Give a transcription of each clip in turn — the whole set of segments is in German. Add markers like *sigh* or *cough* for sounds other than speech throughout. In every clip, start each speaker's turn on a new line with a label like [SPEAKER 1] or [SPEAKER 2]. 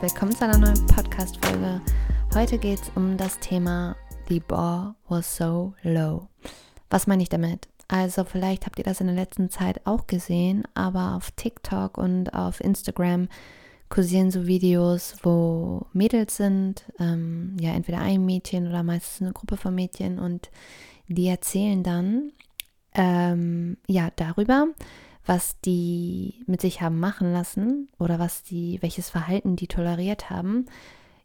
[SPEAKER 1] willkommen zu einer neuen Podcast-Folge. Heute geht es um das Thema The bar was so low. Was meine ich damit? Also vielleicht habt ihr das in der letzten Zeit auch gesehen, aber auf TikTok und auf Instagram kursieren so Videos, wo Mädels sind, ähm, ja entweder ein Mädchen oder meistens eine Gruppe von Mädchen und die erzählen dann ähm, ja darüber, was die mit sich haben machen lassen oder was die, welches Verhalten die toleriert haben.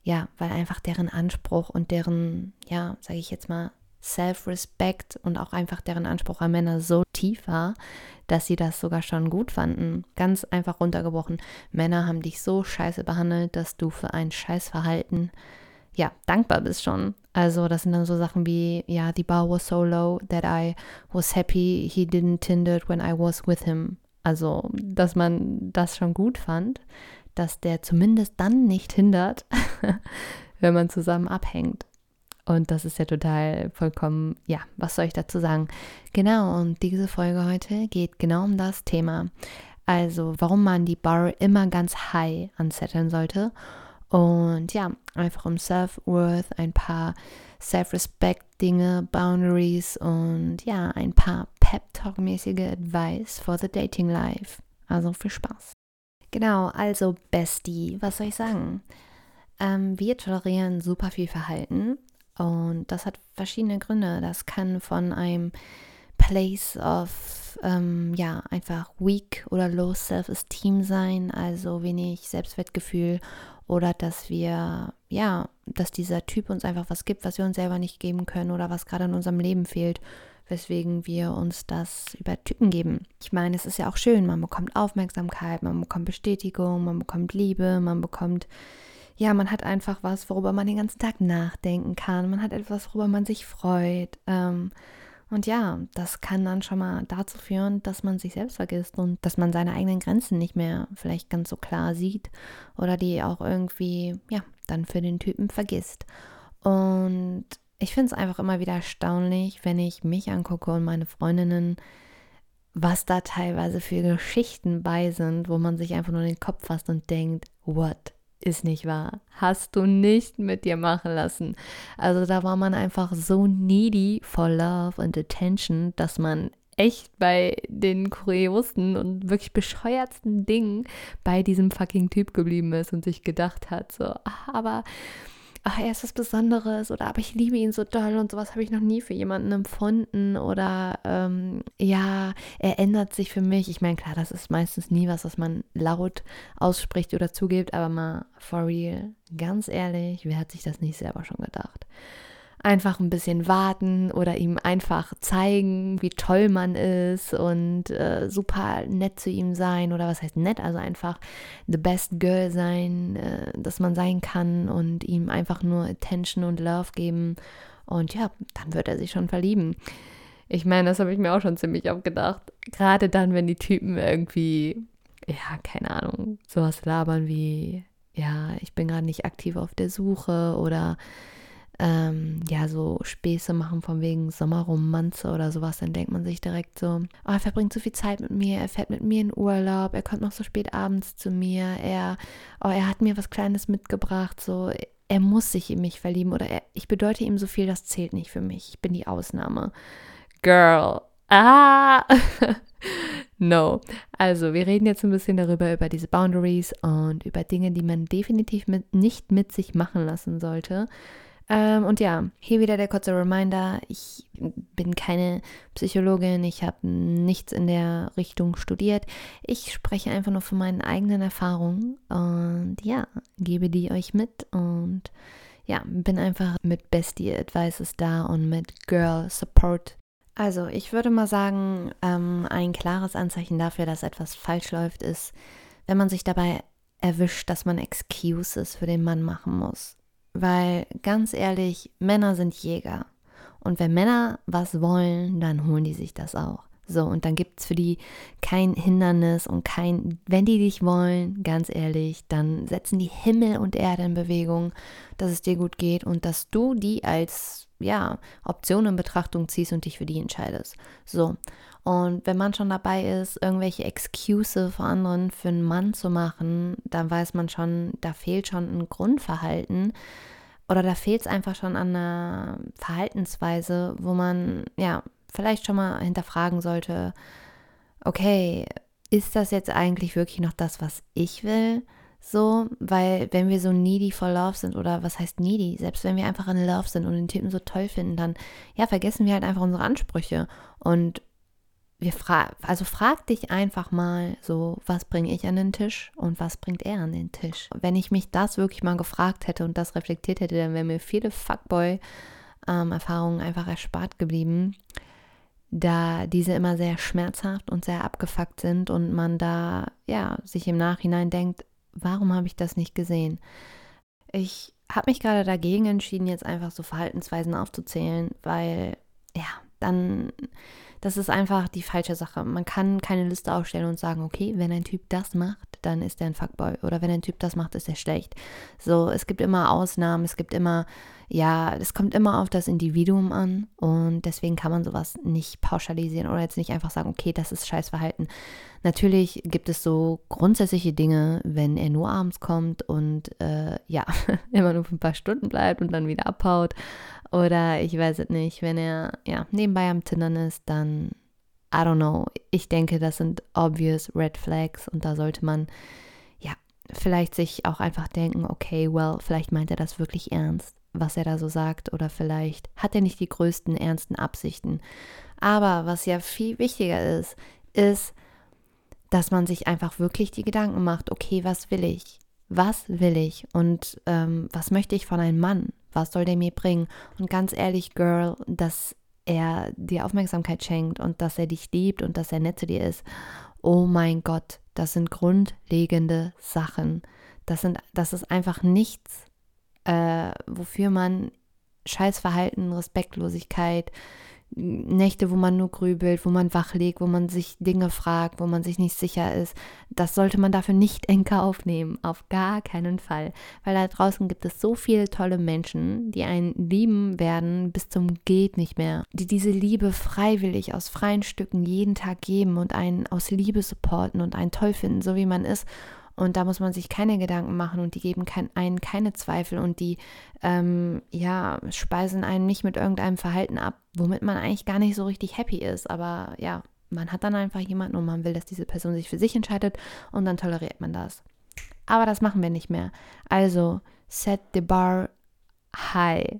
[SPEAKER 1] Ja, weil einfach deren Anspruch und deren, ja, sage ich jetzt mal, Self-Respect und auch einfach deren Anspruch an Männer so tief war, dass sie das sogar schon gut fanden. Ganz einfach runtergebrochen. Männer haben dich so scheiße behandelt, dass du für ein Scheißverhalten ja, dankbar bist schon. Also das sind dann so Sachen wie, ja, the bar was so low that I was happy he didn't tinder when I was with him. Also, dass man das schon gut fand, dass der zumindest dann nicht hindert, *laughs* wenn man zusammen abhängt. Und das ist ja total vollkommen, ja, was soll ich dazu sagen? Genau, und diese Folge heute geht genau um das Thema. Also, warum man die Bar immer ganz high ansetteln sollte und ja, einfach um Self-Worth, ein paar Self-Respect-Dinge, Boundaries und ja, ein paar Pep-Talk-mäßige Advice for the Dating Life. Also viel Spaß. Genau, also Bestie, was soll ich sagen? Ähm, wir tolerieren super viel Verhalten und das hat verschiedene Gründe. Das kann von einem Place of, ähm, ja, einfach weak oder low self-esteem sein, also wenig Selbstwertgefühl oder dass wir, ja, dass dieser Typ uns einfach was gibt, was wir uns selber nicht geben können oder was gerade in unserem Leben fehlt, weswegen wir uns das über Typen geben. Ich meine, es ist ja auch schön, man bekommt Aufmerksamkeit, man bekommt Bestätigung, man bekommt Liebe, man bekommt, ja, man hat einfach was, worüber man den ganzen Tag nachdenken kann, man hat etwas, worüber man sich freut. Ähm, und ja, das kann dann schon mal dazu führen, dass man sich selbst vergisst und dass man seine eigenen Grenzen nicht mehr vielleicht ganz so klar sieht oder die auch irgendwie, ja, dann für den Typen vergisst. Und ich finde es einfach immer wieder erstaunlich, wenn ich mich angucke und meine Freundinnen, was da teilweise für Geschichten bei sind, wo man sich einfach nur den Kopf fasst und denkt, what ist nicht wahr. Hast du nicht mit dir machen lassen. Also da war man einfach so needy for love and attention, dass man echt bei den kuriosten und wirklich bescheuertsten Dingen bei diesem fucking Typ geblieben ist und sich gedacht hat, so, ach, aber ach, er ist was Besonderes oder aber ich liebe ihn so doll und sowas habe ich noch nie für jemanden empfunden oder ähm, ja, er ändert sich für mich. Ich meine, klar, das ist meistens nie was, was man laut ausspricht oder zugibt, aber mal for real, ganz ehrlich, wer hat sich das nicht selber schon gedacht? Einfach ein bisschen warten oder ihm einfach zeigen, wie toll man ist und äh, super nett zu ihm sein oder was heißt nett, also einfach the best girl sein, äh, dass man sein kann und ihm einfach nur Attention und Love geben und ja, dann wird er sich schon verlieben. Ich meine, das habe ich mir auch schon ziemlich oft gedacht. Gerade dann, wenn die Typen irgendwie, ja, keine Ahnung, sowas labern wie, ja, ich bin gerade nicht aktiv auf der Suche oder ähm, ja, so Späße machen von wegen Sommerromanze oder sowas, dann denkt man sich direkt so, oh, er verbringt so viel Zeit mit mir, er fährt mit mir in Urlaub, er kommt noch so spät abends zu mir, er, oh, er hat mir was Kleines mitgebracht, so, er muss sich in mich verlieben oder er, ich bedeute ihm so viel, das zählt nicht für mich, ich bin die Ausnahme. Girl, ah! *laughs* no. Also, wir reden jetzt ein bisschen darüber, über diese Boundaries und über Dinge, die man definitiv mit, nicht mit sich machen lassen sollte. Ähm, und ja, hier wieder der kurze Reminder. Ich bin keine Psychologin, ich habe nichts in der Richtung studiert. Ich spreche einfach nur von meinen eigenen Erfahrungen und ja, gebe die euch mit und ja, bin einfach mit Bestie Advices da und mit Girl Support. Also, ich würde mal sagen, ähm, ein klares Anzeichen dafür, dass etwas falsch läuft, ist, wenn man sich dabei erwischt, dass man Excuses für den Mann machen muss. Weil ganz ehrlich, Männer sind Jäger. Und wenn Männer was wollen, dann holen die sich das auch. So, und dann gibt es für die kein Hindernis und kein, wenn die dich wollen, ganz ehrlich, dann setzen die Himmel und Erde in Bewegung, dass es dir gut geht und dass du die als ja, Optionen in Betrachtung ziehst und dich für die entscheidest. So. Und wenn man schon dabei ist, irgendwelche Excuse vor anderen für einen Mann zu machen, dann weiß man schon, da fehlt schon ein Grundverhalten oder da fehlt es einfach schon an einer Verhaltensweise, wo man ja vielleicht schon mal hinterfragen sollte, okay, ist das jetzt eigentlich wirklich noch das, was ich will? So, weil wenn wir so needy for love sind oder was heißt needy, selbst wenn wir einfach in love sind und den Typen so toll finden, dann ja, vergessen wir halt einfach unsere Ansprüche und wir fragen, also frag dich einfach mal so, was bringe ich an den Tisch und was bringt er an den Tisch? Wenn ich mich das wirklich mal gefragt hätte und das reflektiert hätte, dann wären mir viele Fuckboy-Erfahrungen ähm, einfach erspart geblieben, da diese immer sehr schmerzhaft und sehr abgefuckt sind und man da ja sich im Nachhinein denkt, warum habe ich das nicht gesehen? Ich habe mich gerade dagegen entschieden, jetzt einfach so Verhaltensweisen aufzuzählen, weil ja, dann das ist einfach die falsche Sache. Man kann keine Liste aufstellen und sagen, okay, wenn ein Typ das macht, dann ist er ein Fuckboy. Oder wenn ein Typ das macht, ist er schlecht. So, es gibt immer Ausnahmen, es gibt immer, ja, es kommt immer auf das Individuum an. Und deswegen kann man sowas nicht pauschalisieren oder jetzt nicht einfach sagen, okay, das ist Scheißverhalten. Natürlich gibt es so grundsätzliche Dinge, wenn er nur abends kommt und äh, ja, *laughs* immer nur für ein paar Stunden bleibt und dann wieder abhaut oder ich weiß es nicht, wenn er ja, nebenbei am Tindern ist, dann, I don't know. Ich denke, das sind obvious Red Flags und da sollte man, ja, vielleicht sich auch einfach denken, okay, well, vielleicht meint er das wirklich ernst, was er da so sagt oder vielleicht hat er nicht die größten ernsten Absichten. Aber was ja viel wichtiger ist, ist, dass man sich einfach wirklich die Gedanken macht, okay, was will ich? Was will ich und ähm, was möchte ich von einem Mann? Was soll der mir bringen? Und ganz ehrlich, Girl, dass er dir Aufmerksamkeit schenkt und dass er dich liebt und dass er nett zu dir ist. Oh mein Gott, das sind grundlegende Sachen. Das, sind, das ist einfach nichts, äh, wofür man Scheißverhalten, Respektlosigkeit, Nächte, wo man nur grübelt, wo man wach liegt, wo man sich Dinge fragt, wo man sich nicht sicher ist, das sollte man dafür nicht in Kauf nehmen. Auf gar keinen Fall. Weil da draußen gibt es so viele tolle Menschen, die einen lieben werden bis zum Geht nicht mehr. Die diese Liebe freiwillig aus freien Stücken jeden Tag geben und einen aus Liebe supporten und einen toll finden, so wie man ist. Und da muss man sich keine Gedanken machen und die geben kein, einen keine Zweifel und die ähm, ja, speisen einen nicht mit irgendeinem Verhalten ab, womit man eigentlich gar nicht so richtig happy ist. Aber ja, man hat dann einfach jemanden und man will, dass diese Person sich für sich entscheidet und dann toleriert man das. Aber das machen wir nicht mehr. Also, set the bar high.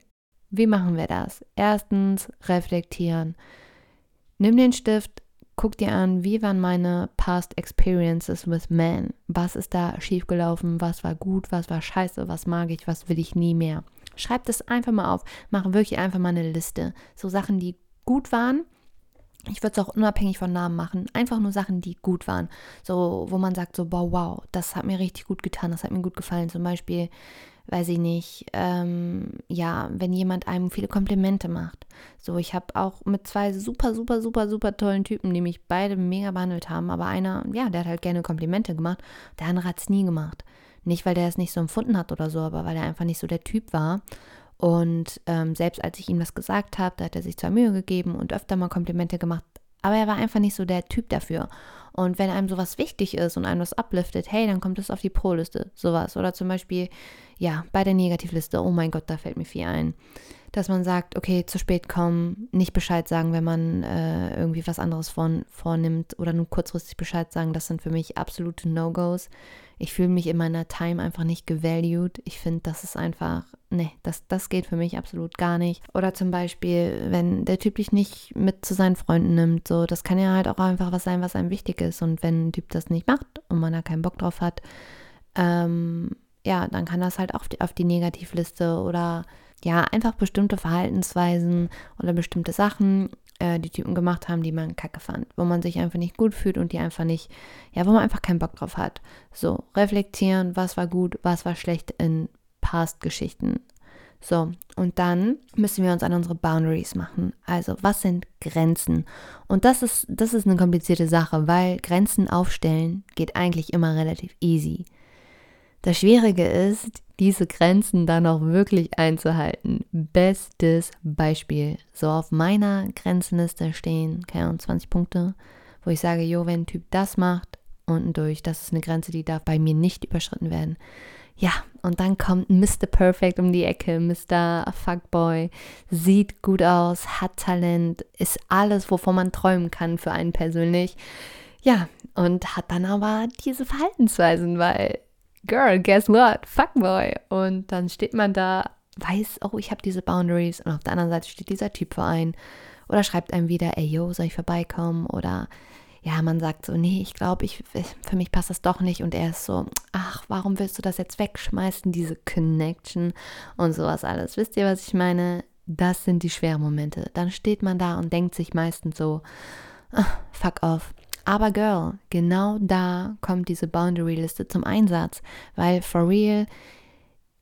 [SPEAKER 1] Wie machen wir das? Erstens, reflektieren. Nimm den Stift, guck dir an, wie waren meine past experiences with men? Was ist da schiefgelaufen? Was war gut? Was war scheiße? Was mag ich? Was will ich nie mehr? Schreib das einfach mal auf. Mach wirklich einfach mal eine Liste. So Sachen, die gut waren. Ich würde es auch unabhängig von Namen machen. Einfach nur Sachen, die gut waren. So, wo man sagt so, wow, wow, das hat mir richtig gut getan. Das hat mir gut gefallen. Zum Beispiel, weiß ich nicht, ähm, ja, wenn jemand einem viele Komplimente macht. So, ich habe auch mit zwei super, super, super, super tollen Typen, die mich beide mega behandelt haben, aber einer, ja, der hat halt gerne Komplimente gemacht, der andere hat es nie gemacht. Nicht, weil der es nicht so empfunden hat oder so, aber weil er einfach nicht so der Typ war. Und ähm, selbst als ich ihm das gesagt habe, da hat er sich zwar Mühe gegeben und öfter mal Komplimente gemacht, aber er war einfach nicht so der Typ dafür. Und wenn einem sowas wichtig ist und einem das upliftet, hey, dann kommt es auf die Pro-Liste, sowas. Oder zum Beispiel, ja, bei der Negativliste, oh mein Gott, da fällt mir viel ein. Dass man sagt, okay, zu spät kommen, nicht Bescheid sagen, wenn man äh, irgendwie was anderes von, vornimmt oder nur kurzfristig Bescheid sagen, das sind für mich absolute No-Gos. Ich fühle mich in meiner Time einfach nicht gevalued. Ich finde, das ist einfach, nee, das, das geht für mich absolut gar nicht. Oder zum Beispiel, wenn der Typ dich nicht mit zu seinen Freunden nimmt, so, das kann ja halt auch einfach was sein, was einem wichtig ist. Und wenn ein Typ das nicht macht und man da keinen Bock drauf hat, ähm, ja, dann kann das halt auch auf die, auf die Negativliste oder ja, einfach bestimmte Verhaltensweisen oder bestimmte Sachen äh, die Typen gemacht haben, die man kacke fand, wo man sich einfach nicht gut fühlt und die einfach nicht, ja, wo man einfach keinen Bock drauf hat. So, reflektieren, was war gut, was war schlecht in Past-Geschichten. So, und dann müssen wir uns an unsere Boundaries machen. Also, was sind Grenzen? Und das ist, das ist eine komplizierte Sache, weil Grenzen aufstellen geht eigentlich immer relativ easy. Das Schwierige ist, diese Grenzen dann auch wirklich einzuhalten. Bestes Beispiel. So auf meiner Grenzenliste stehen, keine Ahnung, 20 Punkte, wo ich sage, jo, wenn ein Typ das macht, unten durch, das ist eine Grenze, die darf bei mir nicht überschritten werden. Ja, und dann kommt Mr. Perfect um die Ecke, Mr. Fuckboy, sieht gut aus, hat Talent, ist alles, wovon man träumen kann für einen persönlich. Ja, und hat dann aber diese Verhaltensweisen, weil, girl, guess what? Fuckboy. Und dann steht man da, weiß, oh, ich habe diese Boundaries und auf der anderen Seite steht dieser Typ für einen oder schreibt einem wieder, ey, yo, soll ich vorbeikommen? Oder ja, man sagt so, nee, ich glaube, ich, für mich passt das doch nicht. Und er ist so, ach, warum willst du das jetzt wegschmeißen, diese Connection und sowas alles. Wisst ihr, was ich meine? Das sind die schweren Momente. Dann steht man da und denkt sich meistens so, ach, fuck off. Aber Girl, genau da kommt diese Boundary-Liste zum Einsatz, weil for real,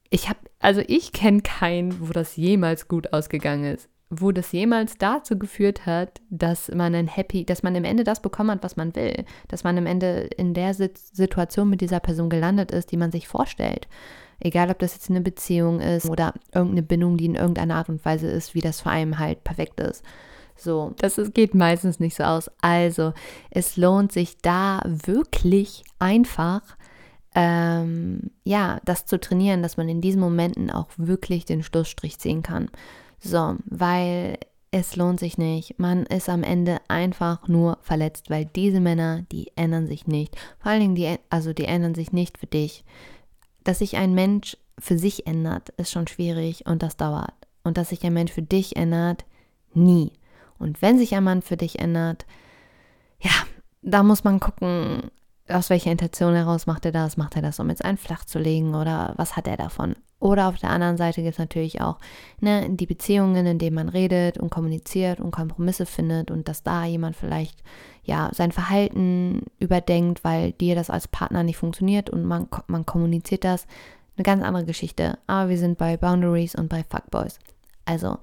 [SPEAKER 1] ich habe, also ich kenne keinen, wo das jemals gut ausgegangen ist wo das jemals dazu geführt hat, dass man ein Happy, dass man am Ende das bekommen hat, was man will, dass man am Ende in der Situation mit dieser Person gelandet ist, die man sich vorstellt. Egal, ob das jetzt eine Beziehung ist oder irgendeine Bindung, die in irgendeiner Art und Weise ist, wie das vor allem halt perfekt ist. So, das ist, geht meistens nicht so aus. Also, es lohnt sich da wirklich einfach, ähm, ja, das zu trainieren, dass man in diesen Momenten auch wirklich den Schlussstrich ziehen kann. So, weil es lohnt sich nicht. Man ist am Ende einfach nur verletzt, weil diese Männer, die ändern sich nicht. Vor allen Dingen, die, also die ändern sich nicht für dich. Dass sich ein Mensch für sich ändert, ist schon schwierig und das dauert. Und dass sich ein Mensch für dich ändert, nie. Und wenn sich ein Mann für dich ändert, ja, da muss man gucken, aus welcher Intention heraus macht er das? Macht er das, um jetzt einen flach zu legen oder was hat er davon? Oder auf der anderen Seite gibt es natürlich auch ne, die Beziehungen, in denen man redet und kommuniziert und Kompromisse findet und dass da jemand vielleicht ja sein Verhalten überdenkt, weil dir das als Partner nicht funktioniert und man, man kommuniziert das. Eine ganz andere Geschichte. Aber wir sind bei Boundaries und bei Fuckboys. Also,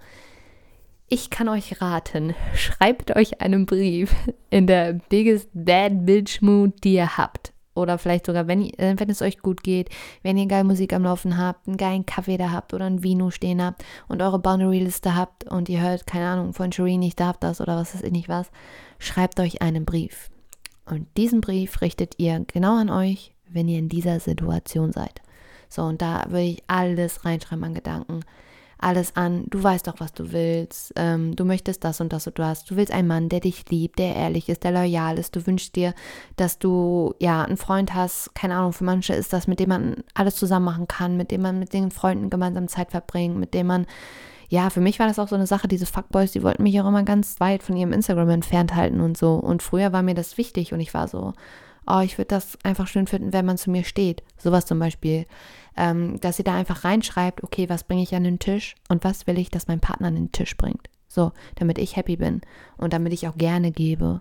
[SPEAKER 1] ich kann euch raten, schreibt euch einen Brief in der biggest bad bitch mood, die ihr habt oder vielleicht sogar, wenn, äh, wenn es euch gut geht, wenn ihr geil Musik am Laufen habt, einen geilen Kaffee da habt oder ein Vino stehen habt und eure Boundary-Liste habt und ihr hört, keine Ahnung, von Shireen, ich darf das oder was ist ich nicht was, schreibt euch einen Brief. Und diesen Brief richtet ihr genau an euch, wenn ihr in dieser Situation seid. So, und da würde ich alles reinschreiben an Gedanken alles an, du weißt doch, was du willst, ähm, du möchtest das und das und du hast, du willst einen Mann, der dich liebt, der ehrlich ist, der loyal ist, du wünschst dir, dass du ja einen Freund hast, keine Ahnung, für manche ist das, mit dem man alles zusammen machen kann, mit dem man mit den Freunden gemeinsam Zeit verbringt, mit dem man ja, für mich war das auch so eine Sache, diese Fuckboys, die wollten mich auch immer ganz weit von ihrem Instagram entfernt halten und so. Und früher war mir das wichtig und ich war so, oh, ich würde das einfach schön finden, wenn man zu mir steht. Sowas zum Beispiel ähm, dass ihr da einfach reinschreibt, okay, was bringe ich an den Tisch und was will ich, dass mein Partner an den Tisch bringt. So, damit ich happy bin und damit ich auch gerne gebe.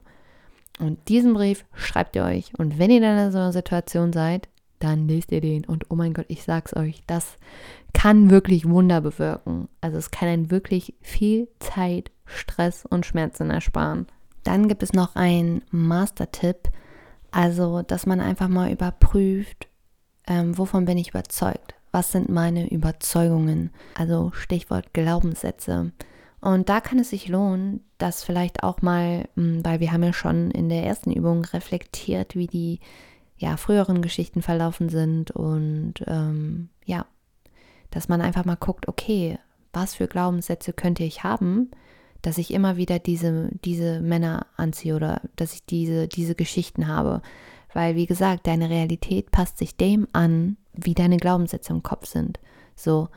[SPEAKER 1] Und diesen Brief schreibt ihr euch. Und wenn ihr dann in so einer Situation seid, dann lest ihr den. Und oh mein Gott, ich sag's euch, das kann wirklich Wunder bewirken. Also es kann einen wirklich viel Zeit, Stress und Schmerzen ersparen. Dann gibt es noch einen Master-Tipp, also dass man einfach mal überprüft, ähm, wovon bin ich überzeugt? Was sind meine Überzeugungen? Also Stichwort Glaubenssätze. Und da kann es sich lohnen, das vielleicht auch mal, hm, weil wir haben ja schon in der ersten Übung reflektiert, wie die ja, früheren Geschichten verlaufen sind und ähm, ja, dass man einfach mal guckt, okay, was für Glaubenssätze könnte ich haben, dass ich immer wieder diese, diese Männer anziehe oder dass ich diese, diese Geschichten habe. Weil, wie gesagt, deine Realität passt sich dem an, wie deine Glaubenssätze im Kopf sind. So.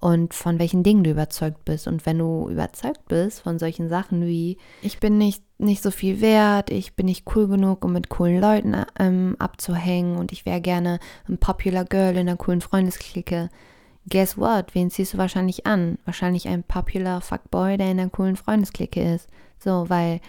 [SPEAKER 1] Und von welchen Dingen du überzeugt bist. Und wenn du überzeugt bist von solchen Sachen wie, ich bin nicht, nicht so viel wert, ich bin nicht cool genug, um mit coolen Leuten ähm, abzuhängen und ich wäre gerne ein Popular Girl in einer coolen Freundesklicke. Guess what? Wen ziehst du wahrscheinlich an? Wahrscheinlich ein Popular Fuckboy, der in einer coolen Freundesklicke ist. So, weil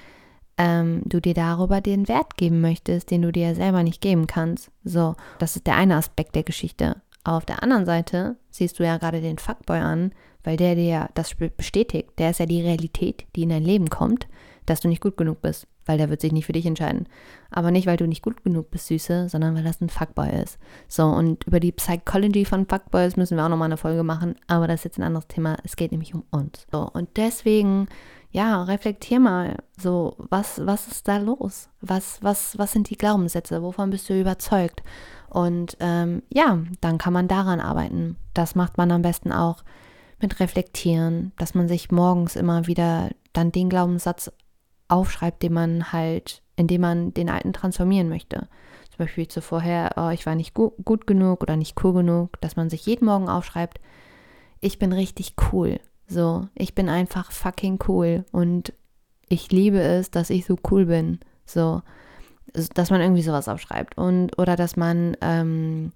[SPEAKER 1] ähm, du dir darüber den Wert geben möchtest, den du dir selber nicht geben kannst. So, das ist der eine Aspekt der Geschichte. auf der anderen Seite siehst du ja gerade den Fuckboy an, weil der dir das bestätigt. Der ist ja die Realität, die in dein Leben kommt, dass du nicht gut genug bist. Weil der wird sich nicht für dich entscheiden. Aber nicht, weil du nicht gut genug bist, Süße, sondern weil das ein Fuckboy ist. So, und über die Psychology von Fuckboys müssen wir auch nochmal eine Folge machen, aber das ist jetzt ein anderes Thema. Es geht nämlich um uns. So, und deswegen, ja, reflektier mal, so, was, was ist da los? Was, was, was sind die Glaubenssätze? Wovon bist du überzeugt? Und ähm, ja, dann kann man daran arbeiten. Das macht man am besten auch mit Reflektieren, dass man sich morgens immer wieder dann den Glaubenssatz aufschreibt, den man halt, indem man den alten transformieren möchte. Zum Beispiel zuvorher, oh, ich war nicht gu gut genug oder nicht cool genug, dass man sich jeden Morgen aufschreibt, ich bin richtig cool. So, ich bin einfach fucking cool und ich liebe es, dass ich so cool bin. So, dass man irgendwie sowas aufschreibt und oder dass man ähm,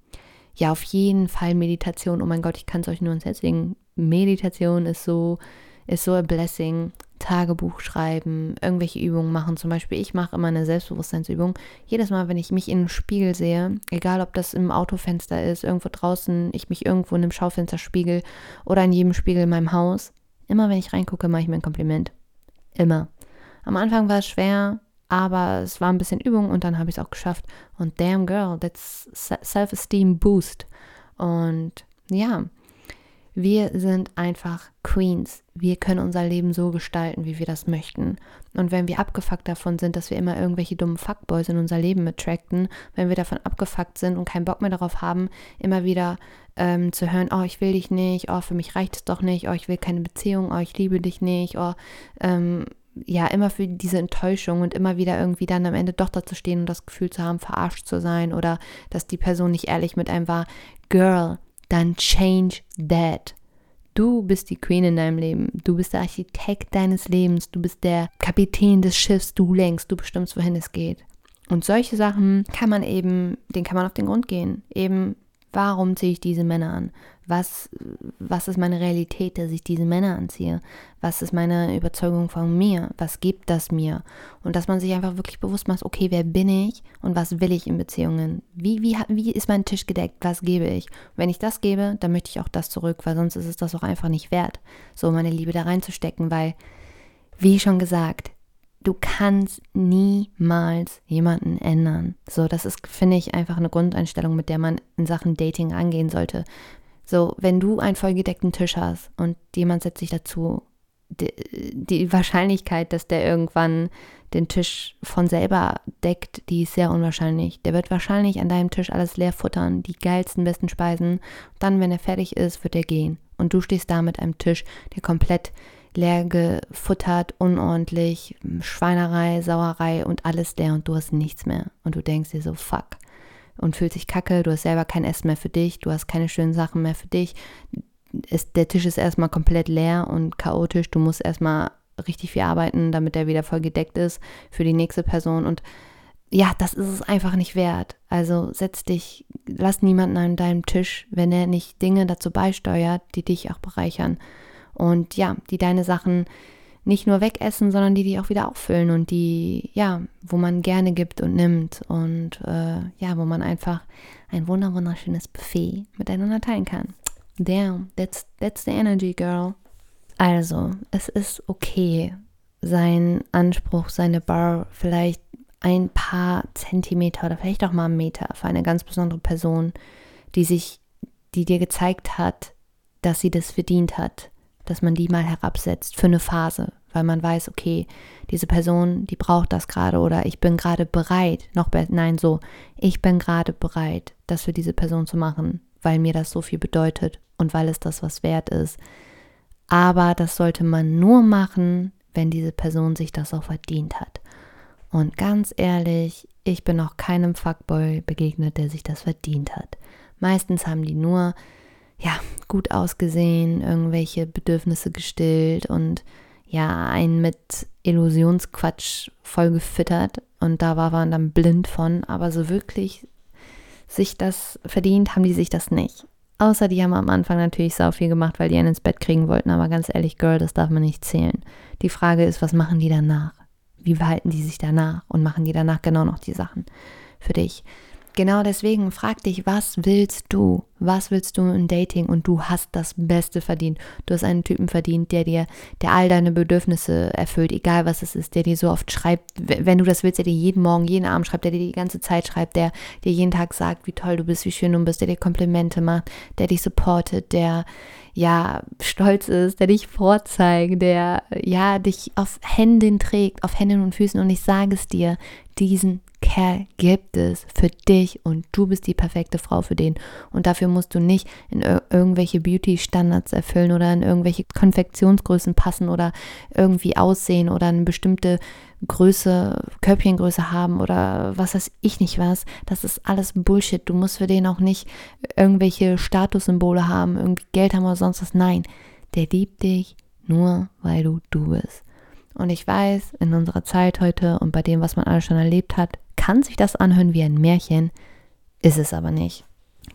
[SPEAKER 1] ja auf jeden Fall Meditation. Oh mein Gott, ich kann es euch nur ins Herz legen. Meditation ist so ist so a blessing. Tagebuch schreiben, irgendwelche Übungen machen. Zum Beispiel, ich mache immer eine Selbstbewusstseinsübung. Jedes Mal, wenn ich mich in den Spiegel sehe, egal ob das im Autofenster ist, irgendwo draußen, ich mich irgendwo in einem Schaufenster spiegel oder in jedem Spiegel in meinem Haus, immer wenn ich reingucke, mache ich mir ein Kompliment. Immer. Am Anfang war es schwer, aber es war ein bisschen Übung und dann habe ich es auch geschafft. Und damn girl, that's self-esteem boost. Und ja, wir sind einfach Queens. Wir können unser Leben so gestalten, wie wir das möchten. Und wenn wir abgefuckt davon sind, dass wir immer irgendwelche dummen Fuckboys in unser Leben attracten, wenn wir davon abgefuckt sind und keinen Bock mehr darauf haben, immer wieder ähm, zu hören, oh, ich will dich nicht, oh, für mich reicht es doch nicht, oh, ich will keine Beziehung, oh, ich liebe dich nicht, oh, ähm, ja, immer für diese Enttäuschung und immer wieder irgendwie dann am Ende doch dazu stehen und das Gefühl zu haben, verarscht zu sein oder dass die Person nicht ehrlich mit einem war. Girl, dann change that. Du bist die Queen in deinem Leben. Du bist der Architekt deines Lebens. Du bist der Kapitän des Schiffs. Du lenkst. Du bestimmst, wohin es geht. Und solche Sachen kann man eben, den kann man auf den Grund gehen. Eben, warum ziehe ich diese Männer an? was, was ist meine Realität, dass ich diese Männer anziehe? Was ist meine Überzeugung von mir? Was gibt das mir? Und dass man sich einfach wirklich bewusst macht, okay, wer bin ich und was will ich in Beziehungen? Wie, wie, wie ist mein Tisch gedeckt? Was gebe ich? wenn ich das gebe, dann möchte ich auch das zurück, weil sonst ist es das auch einfach nicht wert, so meine Liebe da reinzustecken, weil, wie schon gesagt, du kannst niemals jemanden ändern. So, das ist, finde ich, einfach eine Grundeinstellung, mit der man in Sachen Dating angehen sollte. So, wenn du einen vollgedeckten Tisch hast und jemand setzt sich dazu, die, die, Wahrscheinlichkeit, dass der irgendwann den Tisch von selber deckt, die ist sehr unwahrscheinlich. Der wird wahrscheinlich an deinem Tisch alles leer futtern, die geilsten, besten Speisen. Dann, wenn er fertig ist, wird er gehen. Und du stehst da mit einem Tisch, der komplett leer gefuttert, unordentlich, Schweinerei, Sauerei und alles leer und du hast nichts mehr. Und du denkst dir so, fuck und fühlt sich kacke, du hast selber kein Essen mehr für dich, du hast keine schönen Sachen mehr für dich. Ist, der Tisch ist erstmal komplett leer und chaotisch, du musst erstmal richtig viel arbeiten, damit er wieder voll gedeckt ist für die nächste Person und ja, das ist es einfach nicht wert. Also setz dich, lass niemanden an deinem Tisch, wenn er nicht Dinge dazu beisteuert, die dich auch bereichern und ja, die deine Sachen nicht nur wegessen, sondern die die auch wieder auffüllen und die, ja, wo man gerne gibt und nimmt und äh, ja, wo man einfach ein wunder wunderschönes Buffet miteinander teilen kann. Damn, that's, that's the energy, girl. Also, es ist okay, sein Anspruch, seine Bar vielleicht ein paar Zentimeter oder vielleicht auch mal einen Meter für eine ganz besondere Person, die sich, die dir gezeigt hat, dass sie das verdient hat, dass man die mal herabsetzt für eine Phase, weil man weiß, okay, diese Person, die braucht das gerade oder ich bin gerade bereit, noch besser, nein, so, ich bin gerade bereit, das für diese Person zu machen, weil mir das so viel bedeutet und weil es das was wert ist. Aber das sollte man nur machen, wenn diese Person sich das auch verdient hat. Und ganz ehrlich, ich bin noch keinem Fuckboy begegnet, der sich das verdient hat. Meistens haben die nur ja, gut ausgesehen, irgendwelche Bedürfnisse gestillt und ja, einen mit Illusionsquatsch voll gefüttert und da war man dann blind von, aber so wirklich sich das verdient haben die sich das nicht. Außer die haben am Anfang natürlich sau viel gemacht, weil die einen ins Bett kriegen wollten, aber ganz ehrlich, Girl, das darf man nicht zählen. Die Frage ist, was machen die danach? Wie verhalten die sich danach und machen die danach genau noch die Sachen für dich? Genau deswegen frag dich, was willst du? Was willst du in Dating? Und du hast das Beste verdient. Du hast einen Typen verdient, der dir, der all deine Bedürfnisse erfüllt, egal was es ist, der dir so oft schreibt, wenn du das willst, der dir jeden Morgen, jeden Abend schreibt, der dir die ganze Zeit schreibt, der dir jeden Tag sagt, wie toll du bist, wie schön du bist, der dir Komplimente macht, der dich supportet, der ja stolz ist, der dich vorzeigt, der ja dich auf Händen trägt, auf Händen und Füßen. Und ich sage es dir, diesen Kerl gibt es für dich und du bist die perfekte Frau für den. Und dafür musst du nicht in irgendwelche Beauty-Standards erfüllen oder in irgendwelche Konfektionsgrößen passen oder irgendwie aussehen oder eine bestimmte Größe, Körbchengröße haben oder was weiß ich nicht was. Das ist alles Bullshit. Du musst für den auch nicht irgendwelche Statussymbole haben, irgendwie Geld haben oder sonst was. Nein, der liebt dich nur, weil du du bist. Und ich weiß, in unserer Zeit heute und bei dem, was man alles schon erlebt hat, kann sich das anhören wie ein Märchen, ist es aber nicht.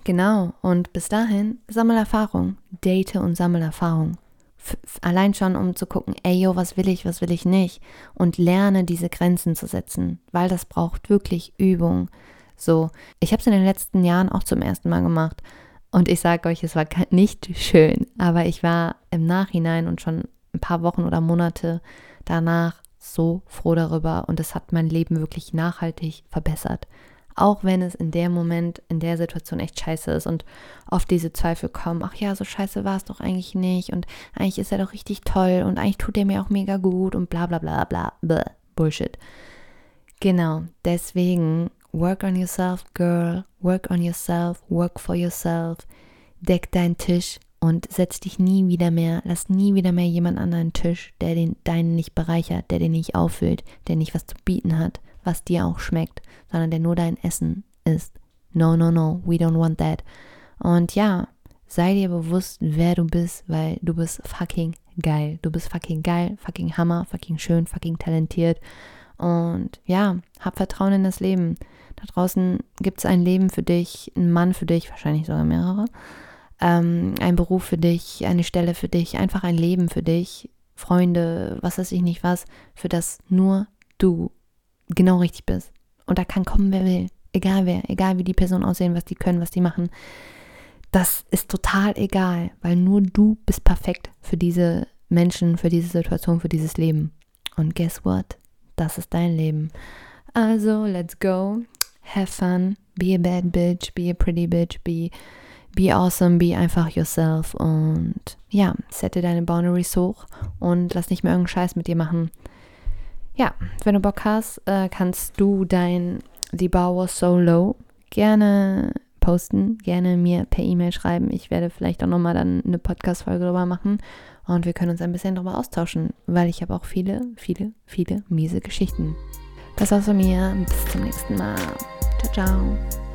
[SPEAKER 1] Genau, und bis dahin sammel Erfahrung, date und sammel Erfahrung. F allein schon, um zu gucken, ey, yo, was will ich, was will ich nicht? Und lerne diese Grenzen zu setzen, weil das braucht wirklich Übung. So, ich habe es in den letzten Jahren auch zum ersten Mal gemacht. Und ich sage euch, es war nicht schön, aber ich war im Nachhinein und schon ein paar Wochen oder Monate danach so froh darüber und es hat mein Leben wirklich nachhaltig verbessert. Auch wenn es in dem Moment, in der Situation echt scheiße ist und oft diese Zweifel kommen, ach ja, so scheiße war es doch eigentlich nicht und eigentlich ist er doch richtig toll und eigentlich tut er mir auch mega gut und bla bla bla bla, bla Bullshit. Genau, deswegen work on yourself, girl, work on yourself, work for yourself, deck deinen Tisch, und setz dich nie wieder mehr, lass nie wieder mehr jemand an deinen Tisch, der den deinen nicht bereichert, der den nicht auffüllt, der nicht was zu bieten hat, was dir auch schmeckt, sondern der nur dein Essen ist. No, no, no, we don't want that. Und ja, sei dir bewusst, wer du bist, weil du bist fucking geil. Du bist fucking geil, fucking Hammer, fucking schön, fucking talentiert. Und ja, hab Vertrauen in das Leben. Da draußen gibt es ein Leben für dich, einen Mann für dich, wahrscheinlich sogar mehrere ähm, ein Beruf für dich, eine Stelle für dich, einfach ein Leben für dich, Freunde, was weiß ich nicht was, für das nur du genau richtig bist. Und da kann kommen, wer will. Egal wer, egal wie die Personen aussehen, was die können, was die machen. Das ist total egal, weil nur du bist perfekt für diese Menschen, für diese Situation, für dieses Leben. Und guess what? Das ist dein Leben. Also, let's go. Have fun. Be a bad bitch. Be a pretty bitch. Be be awesome, be einfach yourself und ja, sette deine Boundaries hoch und lass nicht mehr irgendeinen Scheiß mit dir machen. Ja, wenn du Bock hast, äh, kannst du dein The Bar was so low gerne posten, gerne mir per E-Mail schreiben. Ich werde vielleicht auch nochmal dann eine Podcast-Folge darüber machen und wir können uns ein bisschen darüber austauschen, weil ich habe auch viele, viele, viele miese Geschichten. Das war's von mir. Bis zum nächsten Mal. Ciao, ciao.